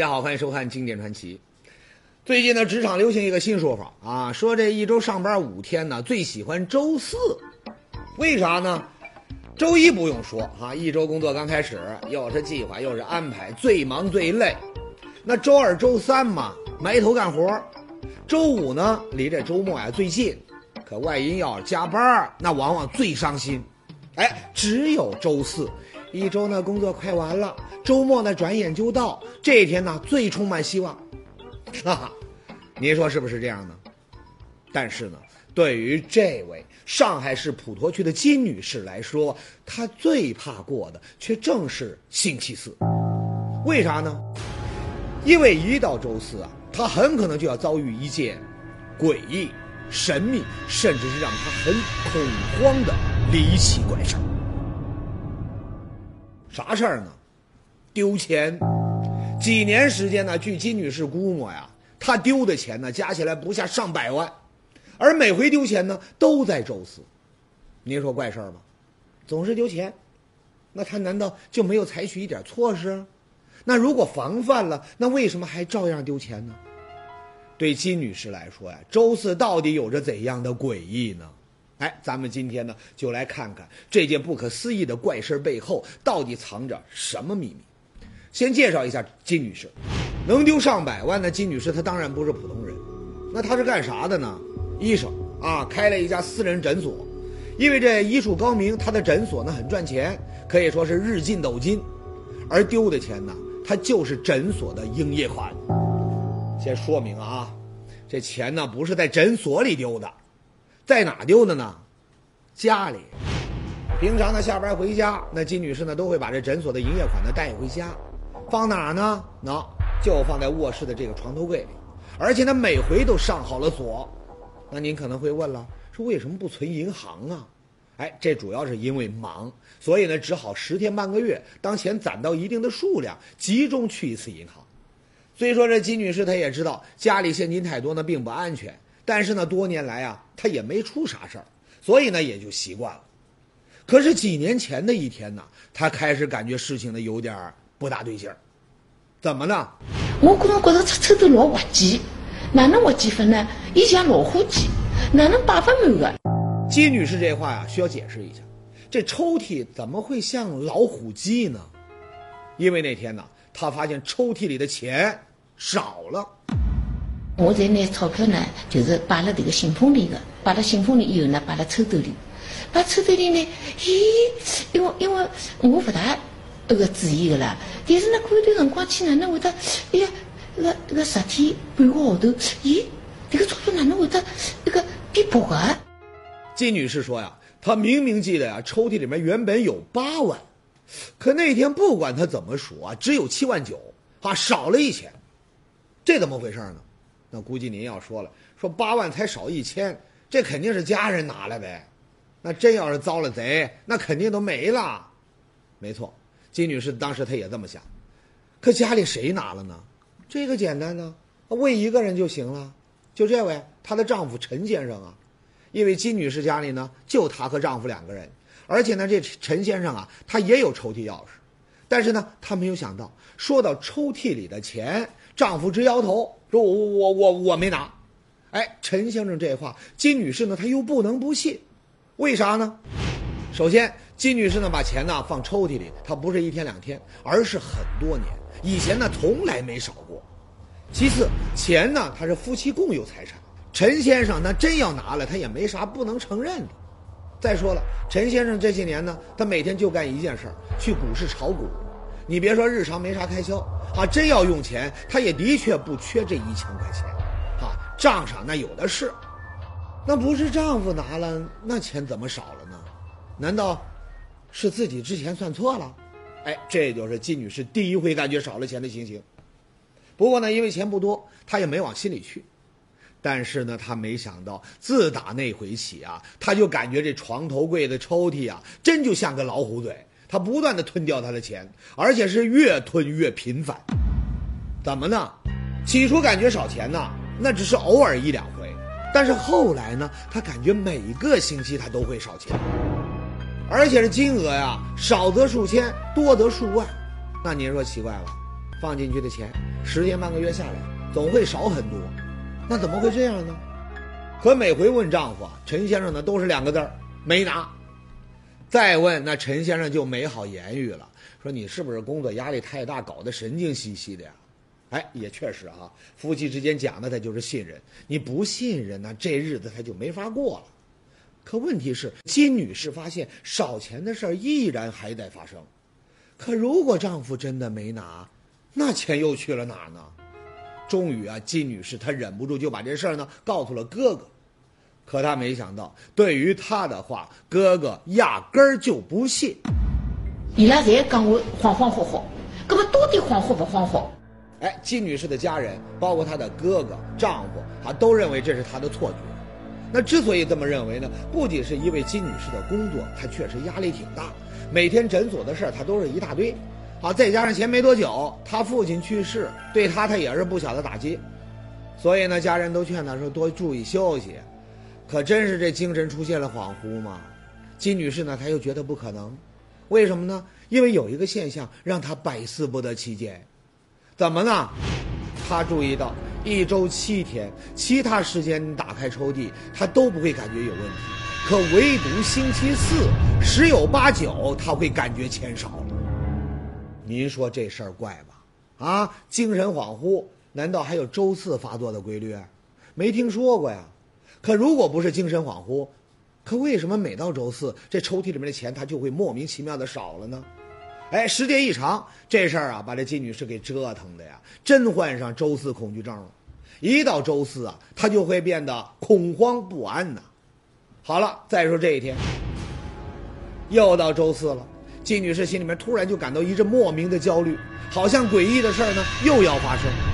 大家好，欢迎收看《经典传奇》。最近呢，职场流行一个新说法啊，说这一周上班五天呢，最喜欢周四。为啥呢？周一不用说哈，一周工作刚开始，又是计划又是安排，最忙最累。那周二、周三嘛，埋头干活。周五呢，离这周末呀最近，可万一要加班，那往往最伤心。哎，只有周四，一周呢工作快完了，周末呢转眼就到，这一天呢最充满希望。哈哈，您说是不是这样呢？但是呢，对于这位上海市普陀区的金女士来说，她最怕过的却正是星期四。为啥呢？因为一到周四啊，她很可能就要遭遇一件诡异、神秘，甚至是让她很恐慌的离奇怪事。啥事儿呢？丢钱。几年时间呢？据金女士估摸呀，她丢的钱呢，加起来不下上百万，而每回丢钱呢，都在周四。您说怪事儿吧？总是丢钱，那她难道就没有采取一点措施？那如果防范了，那为什么还照样丢钱呢？对金女士来说呀，周四到底有着怎样的诡异呢？哎，咱们今天呢，就来看看这件不可思议的怪事背后到底藏着什么秘密。先介绍一下金女士，能丢上百万的金女士，她当然不是普通人。那她是干啥的呢？医生啊，开了一家私人诊所。因为这医术高明，她的诊所呢很赚钱，可以说是日进斗金。而丢的钱呢，她就是诊所的营业款。先说明啊，这钱呢不是在诊所里丢的，在哪丢的呢？家里。平常呢下班回家，那金女士呢都会把这诊所的营业款呢带回家。放哪呢？喏，就放在卧室的这个床头柜里，而且呢，每回都上好了锁。那您可能会问了，说为什么不存银行啊？哎，这主要是因为忙，所以呢，只好十天半个月，当钱攒到一定的数量，集中去一次银行。虽说这金女士她也知道家里现金太多呢并不安全，但是呢，多年来啊，他也没出啥事儿，所以呢，也就习惯了。可是几年前的一天呢，他开始感觉事情呢有点儿。不大对劲儿，怎么呢？我个人觉得抽抽头老滑稽，哪能滑稽法呢？伊像老虎机，哪能摆不满的？金女士这话呀，需要解释一下。这抽屉怎么会像老虎机呢？因为那天呢，她发现抽屉里的钱少了。我在拿钞票呢，就是摆了这个信封里的，摆了信封里以后呢，摆了抽兜里，摆抽兜里呢，咦，因为因为我不大。那个注意的啦，但是呢，过一段辰光去哪能会得？哎呀，那个那个十天半个号头，咦，这个钞票哪能会得那个变薄啊？金女士说呀，她明明记得呀，抽屉里面原本有八万，可那天不管她怎么数啊，只有七万九啊，少了一千，这怎么回事呢？那估计您要说了，说八万才少一千，这肯定是家人拿来呗。那真要是遭了贼，那肯定都没了。没错。金女士当时她也这么想，可家里谁拿了呢？这个简单呢，问一个人就行了，就这位她的丈夫陈先生啊。因为金女士家里呢就她和丈夫两个人，而且呢这陈先生啊他也有抽屉钥匙，但是呢他没有想到，说到抽屉里的钱，丈夫直摇头说：“我我我我没拿。”哎，陈先生这话，金女士呢她又不能不信，为啥呢？首先，金女士呢把钱呢放抽屉里，她不是一天两天，而是很多年。以前呢从来没少过。其次，钱呢他是夫妻共有财产，陈先生那真要拿了，他也没啥不能承认的。再说了，陈先生这些年呢，他每天就干一件事儿，去股市炒股。你别说日常没啥开销，啊，真要用钱，他也的确不缺这一千块钱，啊，账上那有的是。那不是丈夫拿了，那钱怎么少了呢？难道是自己之前算错了？哎，这就是金女士第一回感觉少了钱的情形。不过呢，因为钱不多，她也没往心里去。但是呢，她没想到，自打那回起啊，她就感觉这床头柜的抽屉啊，真就像个老虎嘴，他不断的吞掉他的钱，而且是越吞越频繁。怎么呢？起初感觉少钱呢，那只是偶尔一两回，但是后来呢，他感觉每个星期他都会少钱。而且这金额呀，少则数千，多则数万，那您说奇怪了？放进去的钱，十天半个月下来，总会少很多。那怎么会这样呢？可每回问丈夫，陈先生呢都是两个字儿：没拿。再问，那陈先生就没好言语了，说你是不是工作压力太大，搞得神经兮兮的呀？哎，也确实啊，夫妻之间讲的他就是信任，你不信任，那这日子他就没法过了。可问题是，金女士发现少钱的事儿依然还在发生。可如果丈夫真的没拿，那钱又去了哪儿呢？终于啊，金女士她忍不住就把这事儿呢告诉了哥哥。可他没想到，对于他的话，哥哥压根儿就不信。伊拉侪讲我恍恍惚惚，搿么到底恍惚不恍惚？哎，金女士的家人，包括她的哥哥、丈夫，啊，都认为这是她的错觉。那之所以这么认为呢，不仅是因为金女士的工作，她确实压力挺大，每天诊所的事儿她都是一大堆，啊，再加上前没多久他父亲去世，对他他也是不小的打击，所以呢，家人都劝他说多注意休息。可真是这精神出现了恍惚吗？金女士呢，她又觉得不可能，为什么呢？因为有一个现象让她百思不得其解，怎么呢？她注意到。一周七天，其他时间打开抽屉，她都不会感觉有问题，可唯独星期四十有八九她会感觉钱少了。您说这事儿怪吧？啊，精神恍惚，难道还有周四发作的规律？没听说过呀。可如果不是精神恍惚，可为什么每到周四这抽屉里面的钱他就会莫名其妙的少了呢？哎，时间一长，这事儿啊，把这金女士给折腾的呀，真患上周四恐惧症了。一到周四啊，她就会变得恐慌不安呐。好了，再说这一天，又到周四了，金女士心里面突然就感到一阵莫名的焦虑，好像诡异的事儿呢又要发生。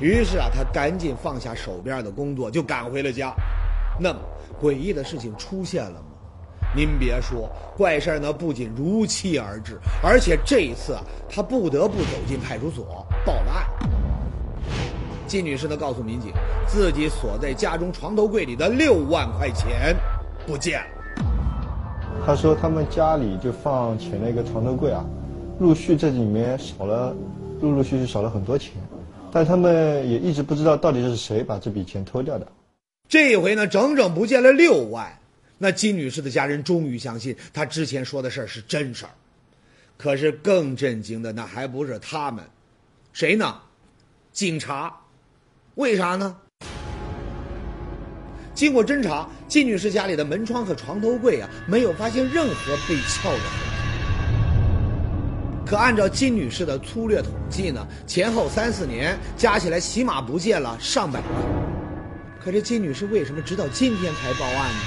于是啊，他赶紧放下手边的工作，就赶回了家。那么，诡异的事情出现了吗？您别说，怪事儿呢不仅如期而至，而且这一次啊，他不得不走进派出所报了案。金女士呢告诉民警，自己锁在家中床头柜里的六万块钱不见了。他说他们家里就放钱的一个床头柜啊，陆续这里面少了，陆陆续续少了很多钱，但他们也一直不知道到底是谁把这笔钱偷掉的。这一回呢，整整不见了六万。那金女士的家人终于相信她之前说的事儿是真事儿，可是更震惊的那还不是他们，谁呢？警察，为啥呢？经过侦查，金女士家里的门窗和床头柜啊，没有发现任何被撬的痕迹。可按照金女士的粗略统计呢，前后三四年加起来起码不见了上百万。可这金女士为什么直到今天才报案呢？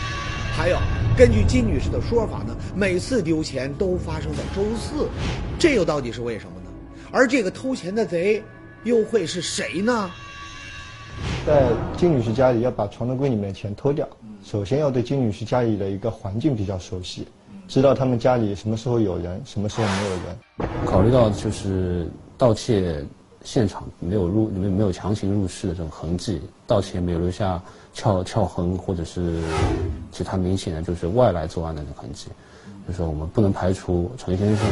还有，根据金女士的说法呢，每次丢钱都发生在周四，这又到底是为什么呢？而这个偷钱的贼又会是谁呢？在金女士家里要把床头柜里面的钱偷掉，首先要对金女士家里的一个环境比较熟悉，知道他们家里什么时候有人，什么时候没有人。考虑到就是盗窃现场没有入没没有强行入室的这种痕迹，盗窃没有留下。撬撬痕，或者是其他明显的就是外来作案的痕迹，就是我们不能排除陈先生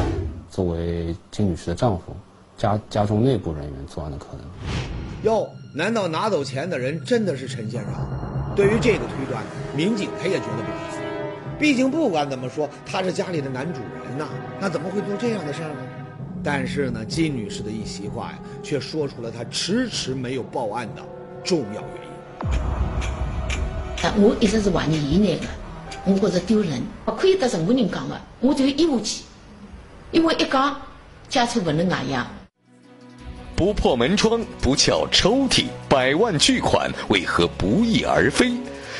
作为金女士的丈夫，家家中内部人员作案的可能。哟，难道拿走钱的人真的是陈先生？对于这个推断，民警他也觉得不可思议。毕竟不管怎么说，他是家里的男主人呐，那怎么会做这样的事儿呢？但是呢，金女士的一席话呀，却说出了她迟迟没有报案的重要原因。我一直是怀疑伊那个，我觉着丢人，不可以得任何人讲的，我就咽下去，因为一讲，家丑不能外扬。不破门窗，不撬抽屉，百万巨款为何不翼而飞？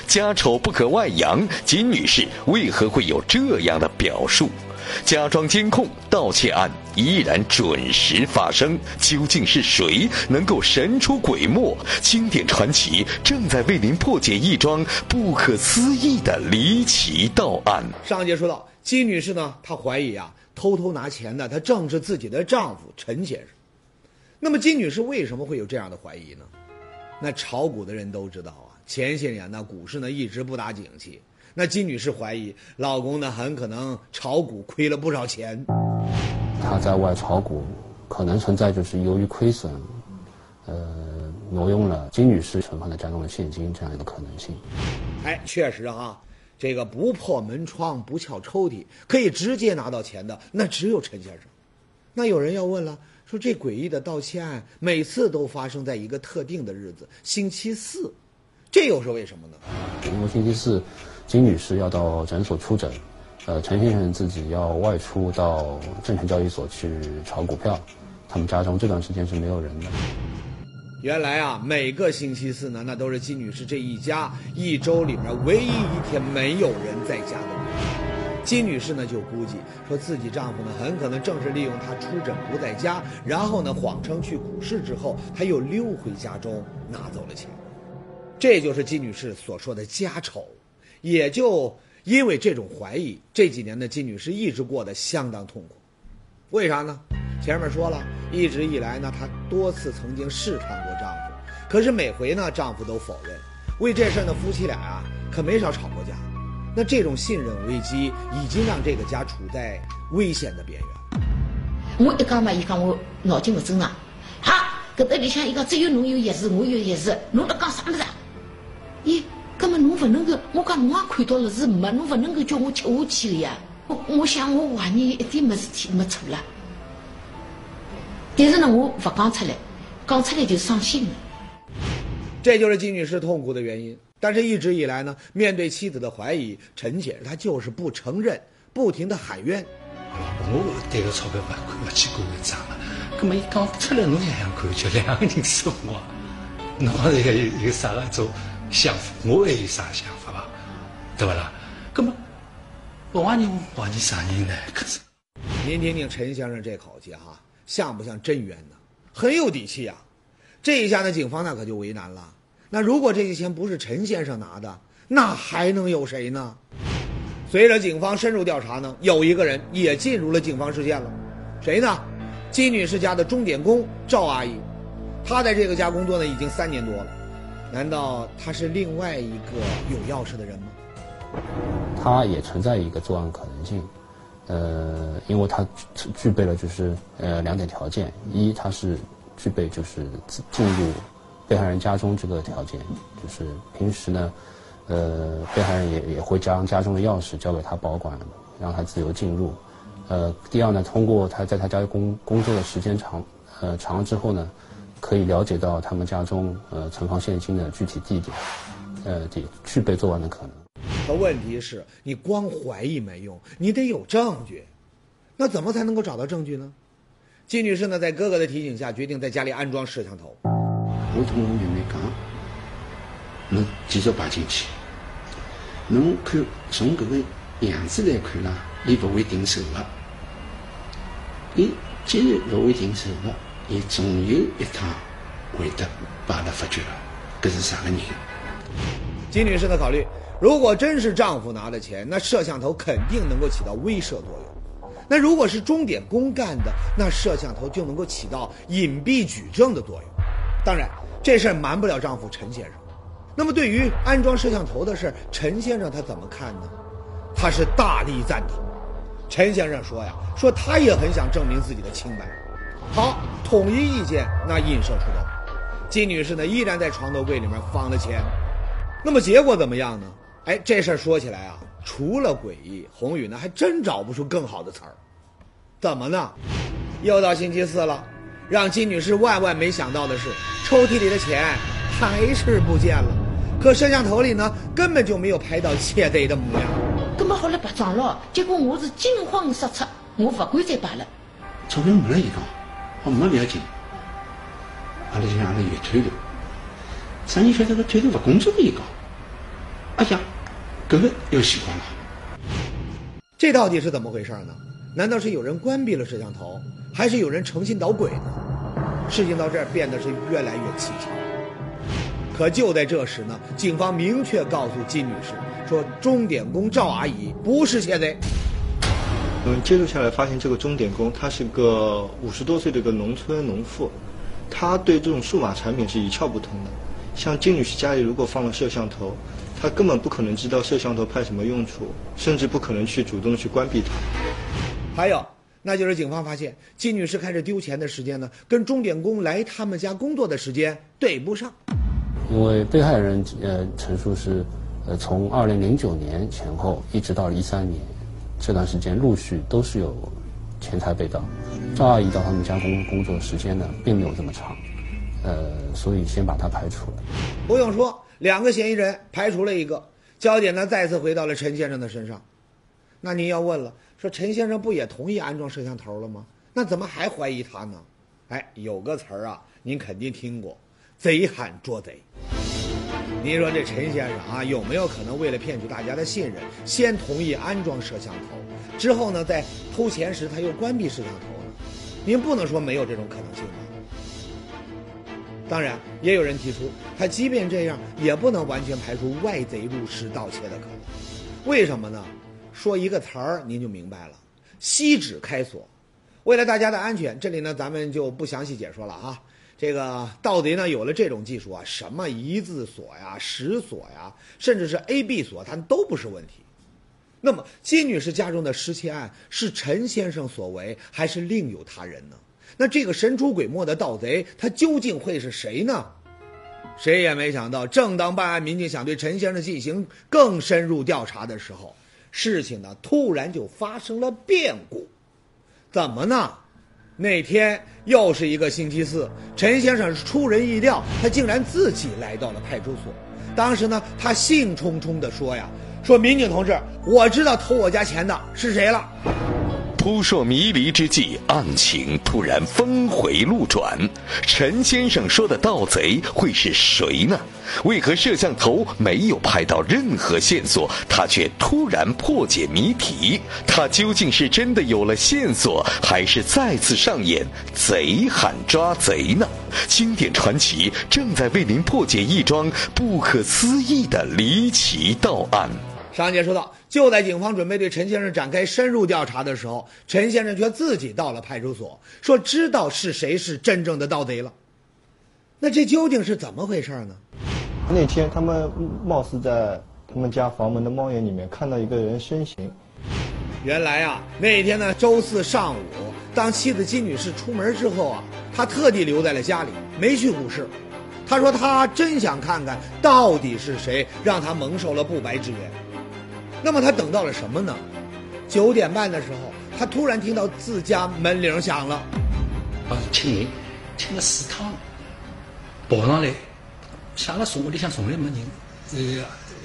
家丑不可外扬，金女士为何会有这样的表述？家装监控盗窃案依然准时发生，究竟是谁能够神出鬼没？经典传奇正在为您破解一桩不可思议的离奇盗案。上节说到，金女士呢，她怀疑啊，偷偷拿钱的她正是自己的丈夫陈先生。那么，金女士为什么会有这样的怀疑呢？那炒股的人都知道，前些年呢，股市呢一直不大景气。那金女士怀疑老公呢很可能炒股亏了不少钱。他在外炒股，可能存在就是由于亏损，呃，挪用了金女士存放的家中的现金这样一个可能性。哎，确实哈，这个不破门窗不撬抽屉，可以直接拿到钱的，那只有陈先生。那有人要问了，说这诡异的盗窃案每次都发生在一个特定的日子，星期四，这又是为什么呢？因为星期四，金女士要到诊所出诊，呃，陈先生自己要外出到证券交易所去炒股票，他们家中这段时间是没有人的。原来啊，每个星期四呢，那都是金女士这一家一周里面唯一一天没有人在家的日子。金女士呢就估计说自己丈夫呢很可能正是利用她出诊不在家，然后呢谎称去股市之后，他又溜回家中拿走了钱。这就是金女士所说的家丑，也就因为这种怀疑，这几年的金女士一直过得相当痛苦。为啥呢？前面说了，一直以来呢，她多次曾经试探过丈夫，可是每回呢，丈夫都否认。为这事呢，夫妻俩啊可没少吵过架。那这种信任危机已经让这个家处在危险的边缘。我一讲嘛，伊讲我脑筋不正常。好，搿搭里向伊讲只有侬有钥匙，我有钥匙，侬辣讲啥物事？咦，葛么侬勿能够，我讲侬也看到了是没，侬勿能够叫我吃下去的呀。我我想我怀疑一点没事体没错了。但是呢，我不讲出来，讲出来就伤心了。这就是金女士痛苦的原因。但是，一直以来呢，面对妻子的怀疑，陈先生他就是不承认，不停的喊冤。我对个钞票勿看勿去过一账了，那么一讲出来，侬想想看，就两个人生活，侬讲有有有啥个种想法？我还有啥想法吧？对不啦？葛么不怀疑我怀疑啥人呢？可是，您听听陈先生这口气哈，像不像真冤呢？很有底气啊！这一下呢，警方那可就为难了。那如果这些钱不是陈先生拿的，那还能有谁呢？随着警方深入调查呢，有一个人也进入了警方视线了，谁呢？金女士家的钟点工赵阿姨，她在这个家工作呢已经三年多了，难道他是另外一个有钥匙的人吗？他也存在一个作案可能性，呃，因为他具备了就是呃两点条件，一他是具备就是进入。被害人家中这个条件，就是平时呢，呃，被害人也也会将家中的钥匙交给他保管，让他自由进入。呃，第二呢，通过他在他家工工作的时间长，呃，长了之后呢，可以了解到他们家中呃存放现金的具体地点，呃，也具备作案的可能。可问题是你光怀疑没用，你得有证据。那怎么才能够找到证据呢？金女士呢，在哥哥的提醒下，决定在家里安装摄像头。我同我妹妹讲，侬继续摆进去。侬看从搿个样子来看啦，伊勿会停手的。伊既然勿会停手的，伊总有一趟会得把他发觉了，搿是啥个人？金女士的考虑，如果真是丈夫拿的钱，那摄像头肯定能够起到威慑作用；那如果是钟点工干的，那摄像头就能够起到隐蔽举证的作用。当然。这事儿瞒不了丈夫陈先生，那么对于安装摄像头的事陈先生他怎么看呢？他是大力赞同。陈先生说呀，说他也很想证明自己的清白。好，统一意见，那印射出动。金女士呢，依然在床头柜里面放了钱。那么结果怎么样呢？哎，这事儿说起来啊，除了诡异，宏宇呢还真找不出更好的词儿。怎么呢？又到星期四了。让金女士万万没想到的是，抽屉里的钱还是不见了。可摄像头里呢，根本就没有拍到窃贼的模样。根本好了白撞了，结果我是惊慌失措，我不敢再摆了。钞票没了，伊讲，我没不要紧。阿拉就阿拉有推头，啥人晓得个推头不工作的伊讲，哎呀，搿个又习惯了。这到底是怎么回事呢？难道是有人关闭了摄像头？还是有人诚心捣鬼呢？事情到这儿变得是越来越蹊跷。可就在这时呢，警方明确告诉金女士说：“钟点工赵阿姨不是窃贼。”嗯，接触下来发现，这个钟点工他是个五十多岁的一个农村农妇，他对这种数码产品是一窍不通的。像金女士家里如果放了摄像头，他根本不可能知道摄像头派什么用处，甚至不可能去主动去关闭它。还有。那就是警方发现金女士开始丢钱的时间呢，跟钟点工来他们家工作的时间对不上。因为被害人呃陈述是，呃从二零零九年前后一直到一三年，这段时间陆续都是有钱财被盗。赵阿姨到他们家工工作时间呢，并没有这么长，呃，所以先把她排除了。不用说，两个嫌疑人排除了一个，焦点呢再次回到了陈先生的身上。那您要问了，说陈先生不也同意安装摄像头了吗？那怎么还怀疑他呢？哎，有个词儿啊，您肯定听过，“贼喊捉贼”。您说这陈先生啊，有没有可能为了骗取大家的信任，先同意安装摄像头，之后呢，在偷钱时他又关闭摄像头呢？您不能说没有这种可能性吧？当然，也有人提出，他即便这样，也不能完全排除外贼入室盗窃的可能。为什么呢？说一个词儿，您就明白了：锡纸开锁。为了大家的安全，这里呢咱们就不详细解说了啊。这个盗贼呢有了这种技术啊，什么一字锁呀、十锁呀，甚至是 A、B 锁，它都不是问题。那么金女士家中的失窃案是陈先生所为，还是另有他人呢？那这个神出鬼没的盗贼，他究竟会是谁呢？谁也没想到，正当办案民警想对陈先生进行更深入调查的时候。事情呢，突然就发生了变故，怎么呢？那天又是一个星期四，陈先生是出人意料，他竟然自己来到了派出所。当时呢，他兴冲冲地说：“呀，说民警同志，我知道偷我家钱的是谁了。”扑朔迷离之际，案情突然峰回路转。陈先生说的盗贼会是谁呢？为何摄像头没有拍到任何线索，他却突然破解谜题？他究竟是真的有了线索，还是再次上演贼喊抓贼呢？经典传奇正在为您破解一桩不可思议的离奇盗案。上节说到，就在警方准备对陈先生展开深入调查的时候，陈先生却自己到了派出所，说知道是谁是真正的盗贼了。那这究竟是怎么回事呢？那天他们貌似在他们家房门的猫眼里面看到一个人身形。原来啊，那天呢，周四上午，当妻子金女士出门之后啊，他特地留在了家里，没去股市。他说他真想看看到底是谁让他蒙受了不白之冤。那么他等到了什么呢？九点半的时候，他突然听到自家门铃响了。啊，请人，请了四趟，跑上来，想了从屋里向从来没人，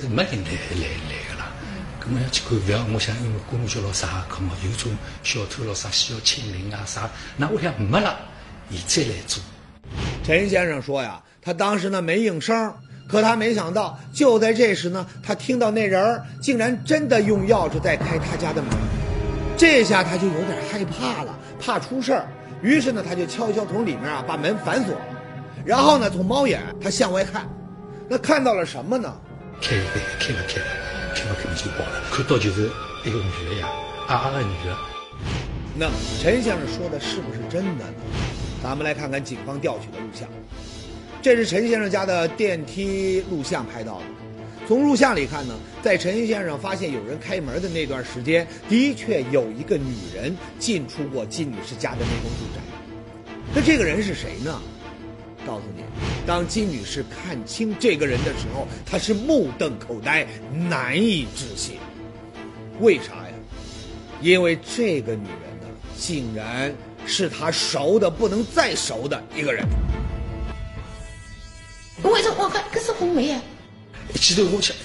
呃，没人来来来个啦。咁么要去看，不要我想因为公交咯啥，可能有种小偷咯啥需要清零啊啥，那屋里向没了，你再来做。陈先生说呀，他当时呢没应声。可他没想到，就在这时呢，他听到那人儿竟然真的用钥匙在开他家的门，这下他就有点害怕了，怕出事儿。于是呢，他就悄悄从里面啊把门反锁，然后呢，从猫眼他向外看，那看到了什么呢？开开开了开了，开了开就跑了，看到就是一个女的呀，矮矮的女的。那陈先生说的是不是真的呢？咱们来看看警方调取的录像。这是陈先生家的电梯录像拍到的。从录像里看呢，在陈先生发现有人开门的那段时间，的确有一个女人进出过金女士家的那栋住宅。那这个人是谁呢？告诉你，当金女士看清这个人的时候，她是目瞪口呆，难以置信。为啥呀？因为这个女人呢，竟然是她熟的不能再熟的一个人。为什么我看这是红梅啊？一记头我想，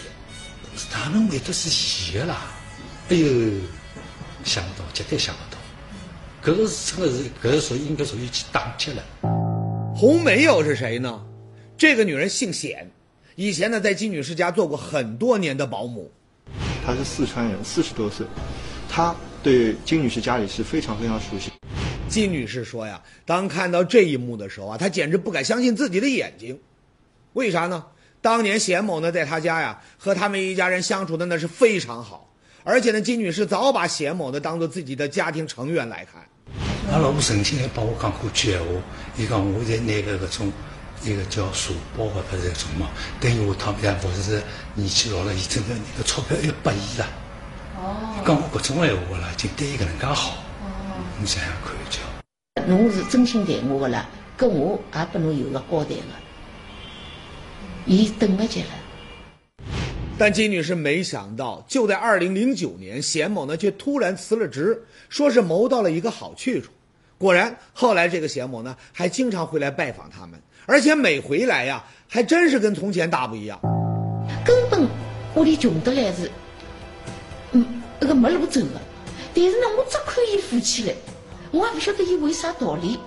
哪能会得是伊个啦？哎呦，想不到，绝对想不到。搿个是真的是，搿个属于应该属于去打击了。红梅又是谁呢？这个女人姓冼，以前呢在金女士家做过很多年的保姆。她是四川人，四十多岁，她对金女士家里是非常非常熟悉。金女士说呀，当看到这一幕的时候啊，她简直不敢相信自己的眼睛。为啥呢？当年贤某呢，在他家呀，和他们一家人相处的那是非常好，而且呢，金女士早把贤某呢当做自己的家庭成员来看。俺老婆曾经还帮我讲过句闲话，伊讲我在拿个搿种一个叫社保的搿种嘛，等于我他们家不是年纪老了，伊真的那个钞票要拨伊了。哦。讲过搿种闲话了，就对伊搿能介好。哦。侬想想看叫。侬是真心待我个啦，搿我也拨侬有个交代个。伊等不及了。但金女士没想到，就在二零零九年，贤某呢却突然辞了职，说是谋到了一个好去处。果然，后来这个贤某呢还经常回来拜访他们，而且每回来呀，还真是跟从前大不一样。根本屋里穷得来是，嗯，那个没路走的。但是呢，我只看伊富起来，我也不晓得伊为啥道理，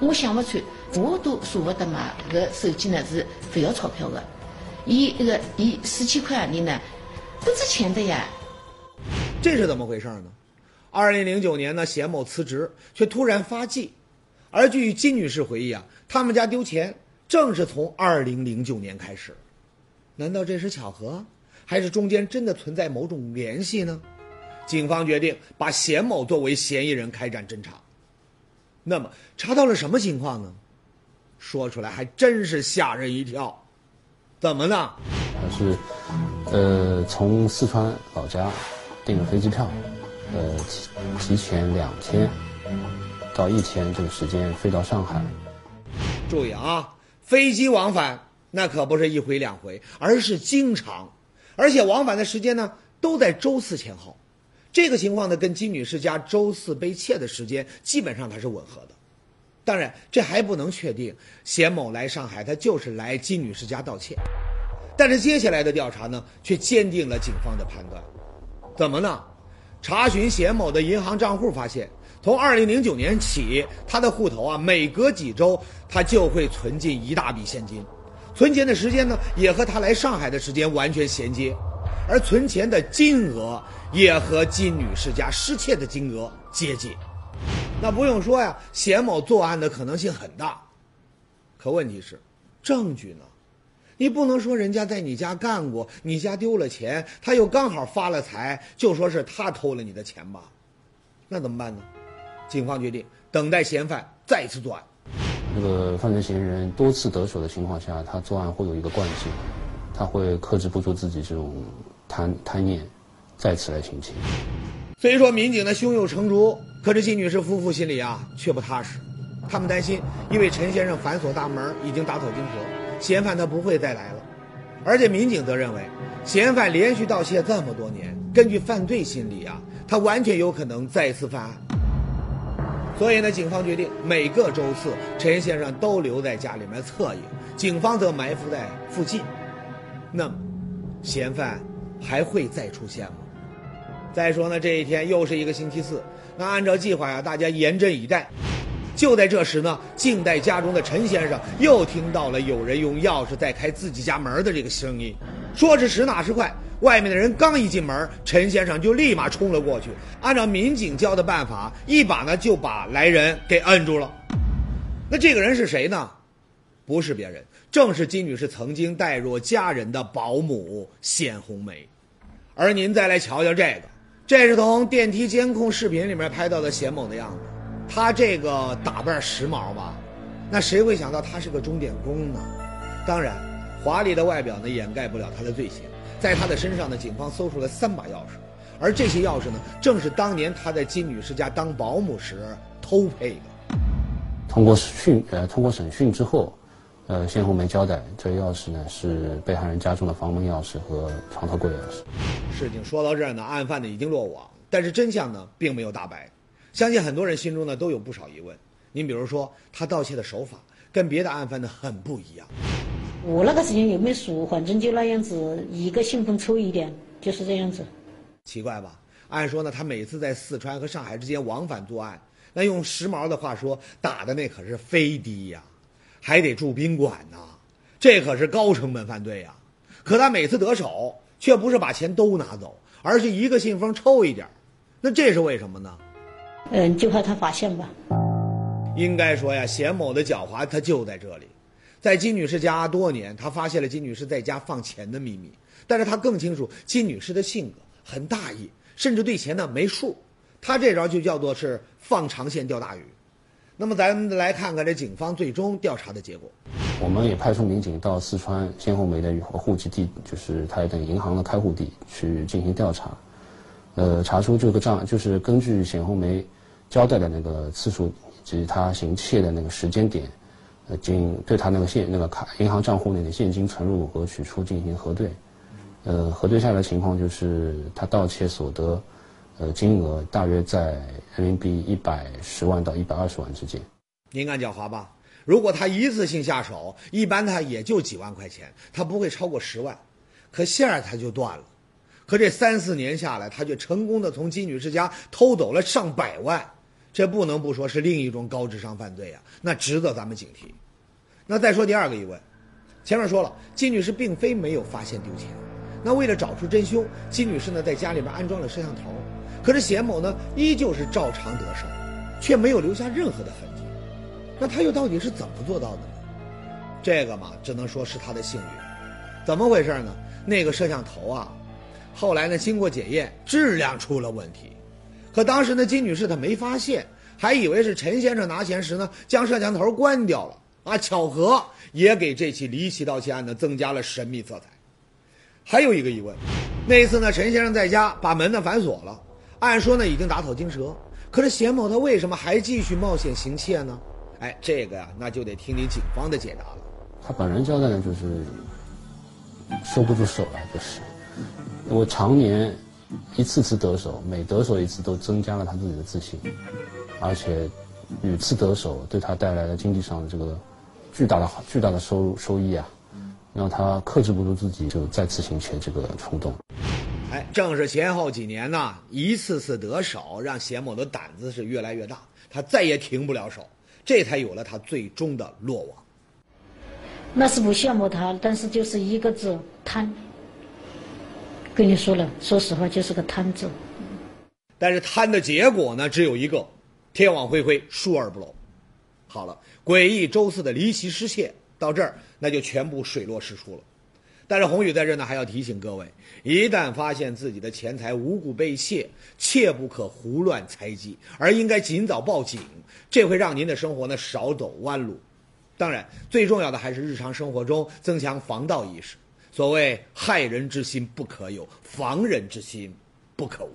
我想不穿。我都舍不得买搿手机呢，是不要钞票的。伊那个伊四千块洋钿呢，不值钱的呀。这是怎么回事呢？二零零九年呢，贤某辞职，却突然发迹。而据金女士回忆啊，他们家丢钱正是从二零零九年开始。难道这是巧合，还是中间真的存在某种联系呢？警方决定把贤某作为嫌疑人开展侦查。那么查到了什么情况呢？说出来还真是吓人一跳。怎么呢？他是，呃，从四川老家订了飞机票，呃，提提前两天到一天这个时间飞到上海。注意啊，飞机往返那可不是一回两回，而是经常，而且往返的时间呢都在周四前后。这个情况呢跟金女士家周四被窃的时间基本上它是吻合的。当然，这还不能确定贤某来上海，他就是来金女士家盗窃。但是接下来的调查呢，却坚定了警方的判断。怎么呢？查询贤某的银行账户，发现从2009年起，他的户头啊，每隔几周他就会存进一大笔现金，存钱的时间呢，也和他来上海的时间完全衔接，而存钱的金额也和金女士家失窃的金额接近。那不用说呀，贤某作案的可能性很大。可问题是，证据呢？你不能说人家在你家干过，你家丢了钱，他又刚好发了财，就说是他偷了你的钱吧？那怎么办呢？警方决定等待嫌犯再次作案。那个犯罪嫌疑人多次得手的情况下，他作案会有一个惯性，他会克制不住自己这种贪贪念，再次来行窃。虽说民警的胸有成竹。可是金女士夫妇心里啊却不踏实，他们担心，因为陈先生反锁大门已经打草惊蛇，嫌犯他不会再来了。而且民警则认为，嫌犯连续盗窃这么多年，根据犯罪心理啊，他完全有可能再次犯案。所以呢，警方决定每个周四陈先生都留在家里面侧影，警方则埋伏在附近。那么，嫌犯还会再出现吗？再说呢，这一天又是一个星期四。那按照计划呀，大家严阵以待。就在这时呢，静待家中的陈先生又听到了有人用钥匙在开自己家门的这个声音。说时迟，那时快，外面的人刚一进门，陈先生就立马冲了过去，按照民警教的办法，一把呢就把来人给摁住了。那这个人是谁呢？不是别人，正是金女士曾经带入家人的保姆冼红梅。而您再来瞧瞧这个。这是从电梯监控视频里面拍到的贤某的样子，他这个打扮时髦吧？那谁会想到他是个钟点工呢？当然，华丽的外表呢掩盖不了他的罪行。在他的身上呢，警方搜出了三把钥匙，而这些钥匙呢，正是当年他在金女士家当保姆时偷配的。通过讯呃，通过审讯之后，呃，谢红梅交代，这钥匙呢是被害人家中的房门钥匙和床头柜钥匙。事情说到这儿呢，案犯呢已经落网，但是真相呢并没有大白。相信很多人心中呢都有不少疑问。您比如说，他盗窃的手法跟别的案犯呢很不一样。我那个时间也没数，反正就那样子，一个信封抽一点，就是这样子。奇怪吧？按说呢，他每次在四川和上海之间往返作案，那用时髦的话说，打的那可是飞的呀，还得住宾馆呢，这可是高成本犯罪呀。可他每次得手。却不是把钱都拿走，而是一个信封抽一点那这是为什么呢？嗯，就怕他发现吧。应该说呀，贤某的狡猾他就在这里，在金女士家多年，他发现了金女士在家放钱的秘密，但是他更清楚金女士的性格很大意，甚至对钱呢没数。他这招就叫做是放长线钓大鱼。那么咱们来看看这警方最终调查的结果。我们也派出民警到四川鲜红梅的户籍地，就是他的银行的开户地去进行调查。呃，查出这个账，就是根据鲜红梅交代的那个次数及他行窃的那个时间点，呃，经对他那个现那个卡银行账户内的现金存入和取出进行核对，呃，核对下来的情况就是他盗窃所得，呃，金额大约在人民币一百十万到一百二十万之间。您看狡猾吧？如果他一次性下手，一般他也就几万块钱，他不会超过十万。可线儿他就断了。可这三四年下来，他却成功的从金女士家偷走了上百万，这不能不说是另一种高智商犯罪啊！那值得咱们警惕。那再说第二个疑问，前面说了，金女士并非没有发现丢钱，那为了找出真凶，金女士呢在家里边安装了摄像头，可是贤某呢依旧是照常得手，却没有留下任何的痕迹。那他又到底是怎么做到的呢？这个嘛，只能说是他的幸运。怎么回事呢？那个摄像头啊，后来呢经过检验，质量出了问题。可当时呢金女士她没发现，还以为是陈先生拿钱时呢将摄像头关掉了啊。巧合也给这起离奇盗窃案呢增加了神秘色彩。还有一个疑问，那一次呢陈先生在家把门呢反锁了，按说呢已经打草惊蛇，可是贤某他为什么还继续冒险行窃呢？哎，这个呀，那就得听你警方的解答了。他本人交代呢，就是收不住手了，就是我常年一次次得手，每得手一次都增加了他自己的自信，而且屡次得手对他带来了经济上的这个巨大的巨大的收收益啊，让他克制不住自己，就再次行窃这个冲动。哎，正是前后几年呢，一次次得手，让贤某的胆子是越来越大，他再也停不了手。这才有了他最终的落网。那是不羡慕他，但是就是一个字贪。跟你说了，说实话就是个贪字。但是贪的结果呢，只有一个：天网恢恢，疏而不漏。好了，诡异周四的离奇失窃到这儿，那就全部水落石出了。但是宏宇在这呢，还要提醒各位：一旦发现自己的钱财无故被窃，切不可胡乱猜忌，而应该尽早报警。这会让您的生活呢少走弯路。当然，最重要的还是日常生活中增强防盗意识。所谓害人之心不可有，防人之心不可无。